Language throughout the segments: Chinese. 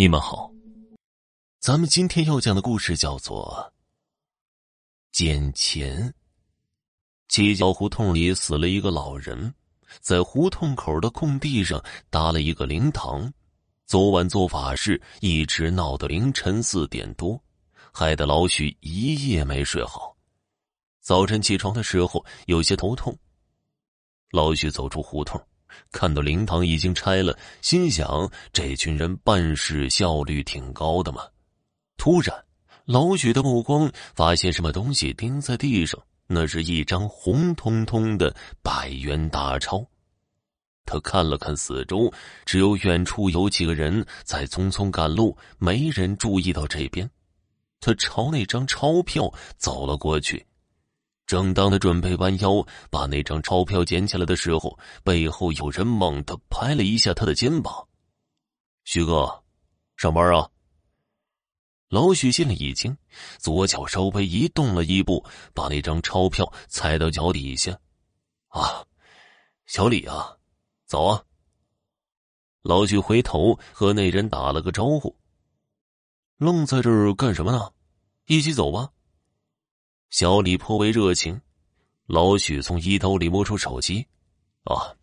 你们好，咱们今天要讲的故事叫做《捡钱》。七角胡同里死了一个老人，在胡同口的空地上搭了一个灵堂。昨晚做法事，一直闹到凌晨四点多，害得老许一夜没睡好。早晨起床的时候有些头痛。老许走出胡同。看到灵堂已经拆了，心想：这群人办事效率挺高的嘛。突然，老许的目光发现什么东西钉在地上，那是一张红彤彤的百元大钞。他看了看四周，只有远处有几个人在匆匆赶路，没人注意到这边。他朝那张钞票走了过去。正当他准备弯腰把那张钞票捡起来的时候，背后有人猛地拍了一下他的肩膀。“徐哥，上班啊？”老许心里一惊，左脚稍微移动了一步，把那张钞票踩到脚底下。“啊，小李啊，走啊！”老许回头和那人打了个招呼。“愣在这儿干什么呢？一起走吧。”小李颇为热情，老许从衣兜里摸出手机，啊，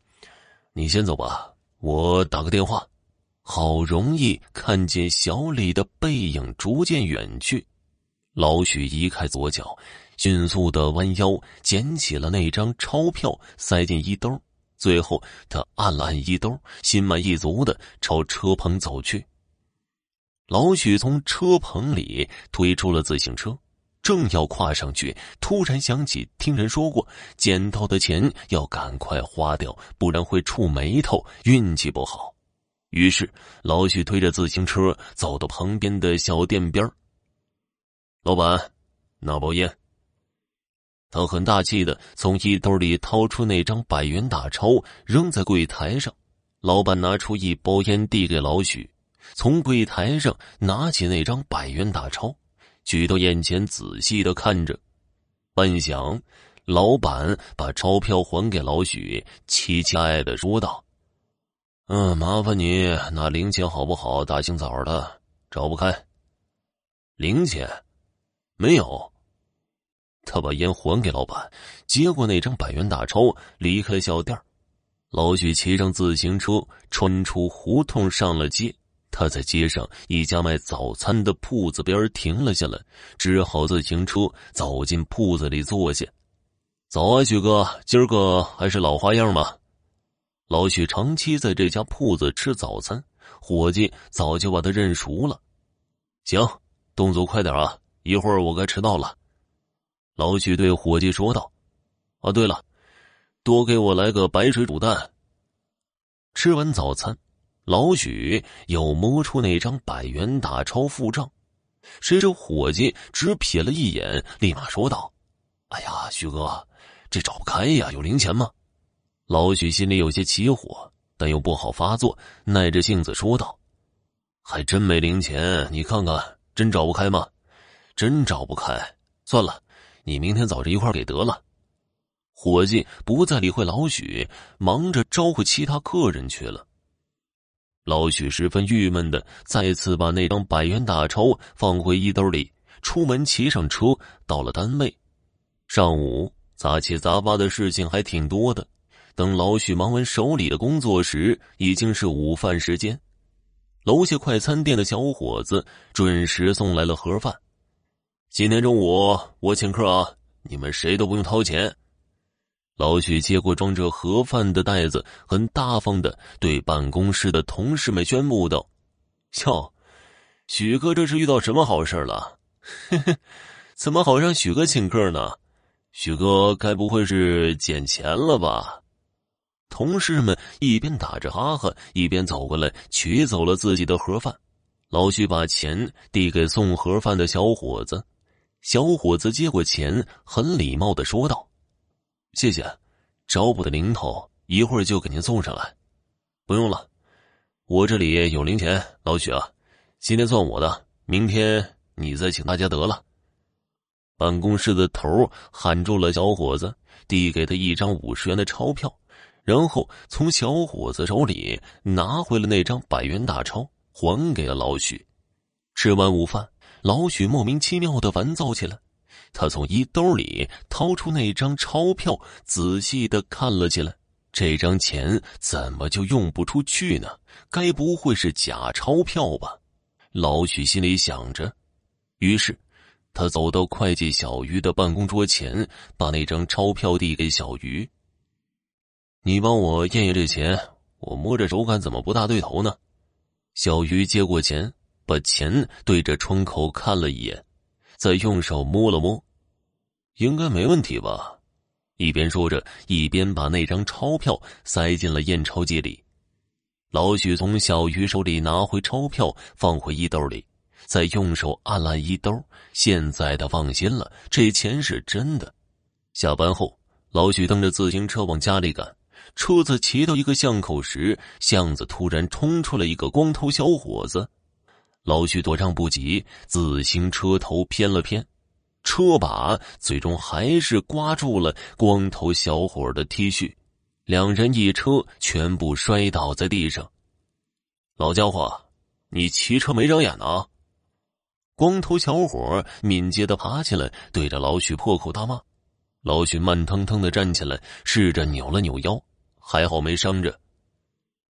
你先走吧，我打个电话。好容易看见小李的背影逐渐远去，老许移开左脚，迅速的弯腰捡起了那张钞票，塞进衣兜。最后，他按了按衣兜，心满意足的朝车棚走去。老许从车棚里推出了自行车。正要跨上去，突然想起听人说过，捡到的钱要赶快花掉，不然会触霉头，运气不好。于是老许推着自行车走到旁边的小店边老板，拿包烟。他很大气的从衣兜里掏出那张百元大钞，扔在柜台上。老板拿出一包烟递给老许，从柜台上拿起那张百元大钞。举到眼前，仔细的看着，半晌，老板把钞票还给老许，凄凄爱的说道：“嗯，麻烦你拿零钱好不好？大清早的找不开，零钱没有。”他把烟还给老板，接过那张百元大钞，离开小店老许骑上自行车，穿出胡同，上了街。他在街上一家卖早餐的铺子边停了下来，支好自行车，走进铺子里坐下。早啊，许哥，今儿个还是老花样吗？老许长期在这家铺子吃早餐，伙计早就把他认熟了。行，动作快点啊，一会儿我该迟到了。老许对伙计说道：“啊，对了，多给我来个白水煮蛋。”吃完早餐。老许又摸出那张百元大钞付账，谁知伙计只瞥了一眼，立马说道：“哎呀，许哥，这找不开呀，有零钱吗？”老许心里有些起火，但又不好发作，耐着性子说道：“还真没零钱，你看看，真找不开吗？真找不开，算了，你明天早晨一块给得了。”伙计不再理会老许，忙着招呼其他客人去了。老许十分郁闷的再次把那张百元大钞放回衣兜里，出门骑上车到了单位。上午杂七杂八的事情还挺多的。等老许忙完手里的工作时，已经是午饭时间。楼下快餐店的小伙子准时送来了盒饭。今天中午我请客啊，你们谁都不用掏钱。老许接过装着盒饭的袋子，很大方的对办公室的同事们宣布道：“哟，许哥这是遇到什么好事了？嘿嘿，怎么好让许哥请客呢？许哥该不会是捡钱了吧？”同事们一边打着哈哈，一边走过来取走了自己的盒饭。老许把钱递给送盒饭的小伙子，小伙子接过钱，很礼貌的说道。谢谢，找补的零头一会儿就给您送上来。不用了，我这里有零钱。老许啊，今天算我的，明天你再请大家得了。办公室的头喊住了小伙子，递给他一张五十元的钞票，然后从小伙子手里拿回了那张百元大钞，还给了老许。吃完午饭，老许莫名其妙的烦躁起来。他从衣兜里掏出那张钞票，仔细的看了起来。这张钱怎么就用不出去呢？该不会是假钞票吧？老许心里想着。于是，他走到会计小鱼的办公桌前，把那张钞票递给小鱼。你帮我验验这钱，我摸着手感怎么不大对头呢？小鱼接过钱，把钱对着窗口看了一眼，再用手摸了摸，应该没问题吧？一边说着，一边把那张钞票塞进了验钞机里。老许从小鱼手里拿回钞票，放回衣兜里，再用手按了衣兜。现在他放心了，这钱是真的。下班后，老许蹬着自行车往家里赶。车子骑到一个巷口时，巷子突然冲出来一个光头小伙子。老许躲让不及，自行车头偏了偏。车把最终还是刮住了光头小伙的 T 恤，两人一车全部摔倒在地上。老家伙，你骑车没长眼呢！光头小伙敏捷的爬起来，对着老许破口大骂。老许慢腾腾的站起来，试着扭了扭腰，还好没伤着。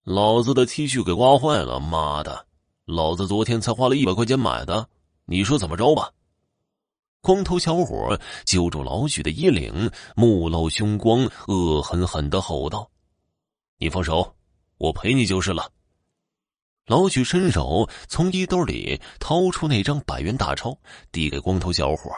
老子的 T 恤给刮坏了，妈的！老子昨天才花了一百块钱买的，你说怎么着吧？光头小伙揪住老许的衣领，目露凶光，恶狠狠的吼道：“你放手，我赔你就是了。”老许伸手从衣兜里掏出那张百元大钞，递给光头小伙。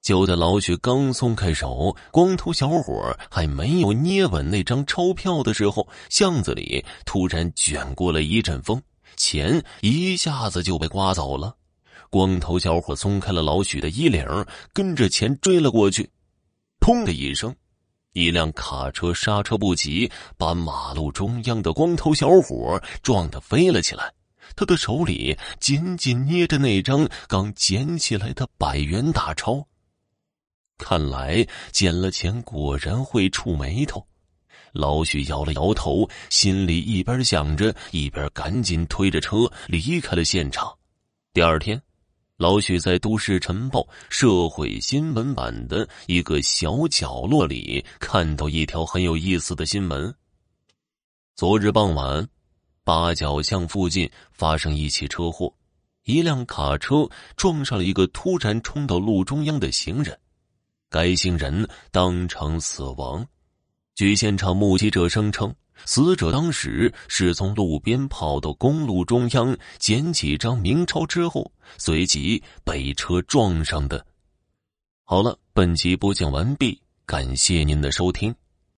就在老许刚松开手，光头小伙还没有捏稳那张钞票的时候，巷子里突然卷过了一阵风，钱一下子就被刮走了。光头小伙松开了老许的衣领，跟着钱追了过去。砰的一声，一辆卡车刹车不及，把马路中央的光头小伙撞得飞了起来。他的手里紧紧捏着那张刚捡起来的百元大钞。看来捡了钱果然会触眉头。老许摇了摇头，心里一边想着，一边赶紧推着车离开了现场。第二天。老许在《都市晨报》社会新闻版的一个小角落里看到一条很有意思的新闻。昨日傍晚，八角巷附近发生一起车祸，一辆卡车撞上了一个突然冲到路中央的行人，该行人当场死亡。据现场目击者声称。死者当时是从路边跑到公路中央捡几张明钞之后，随即被车撞上的。好了，本集播讲完毕，感谢您的收听。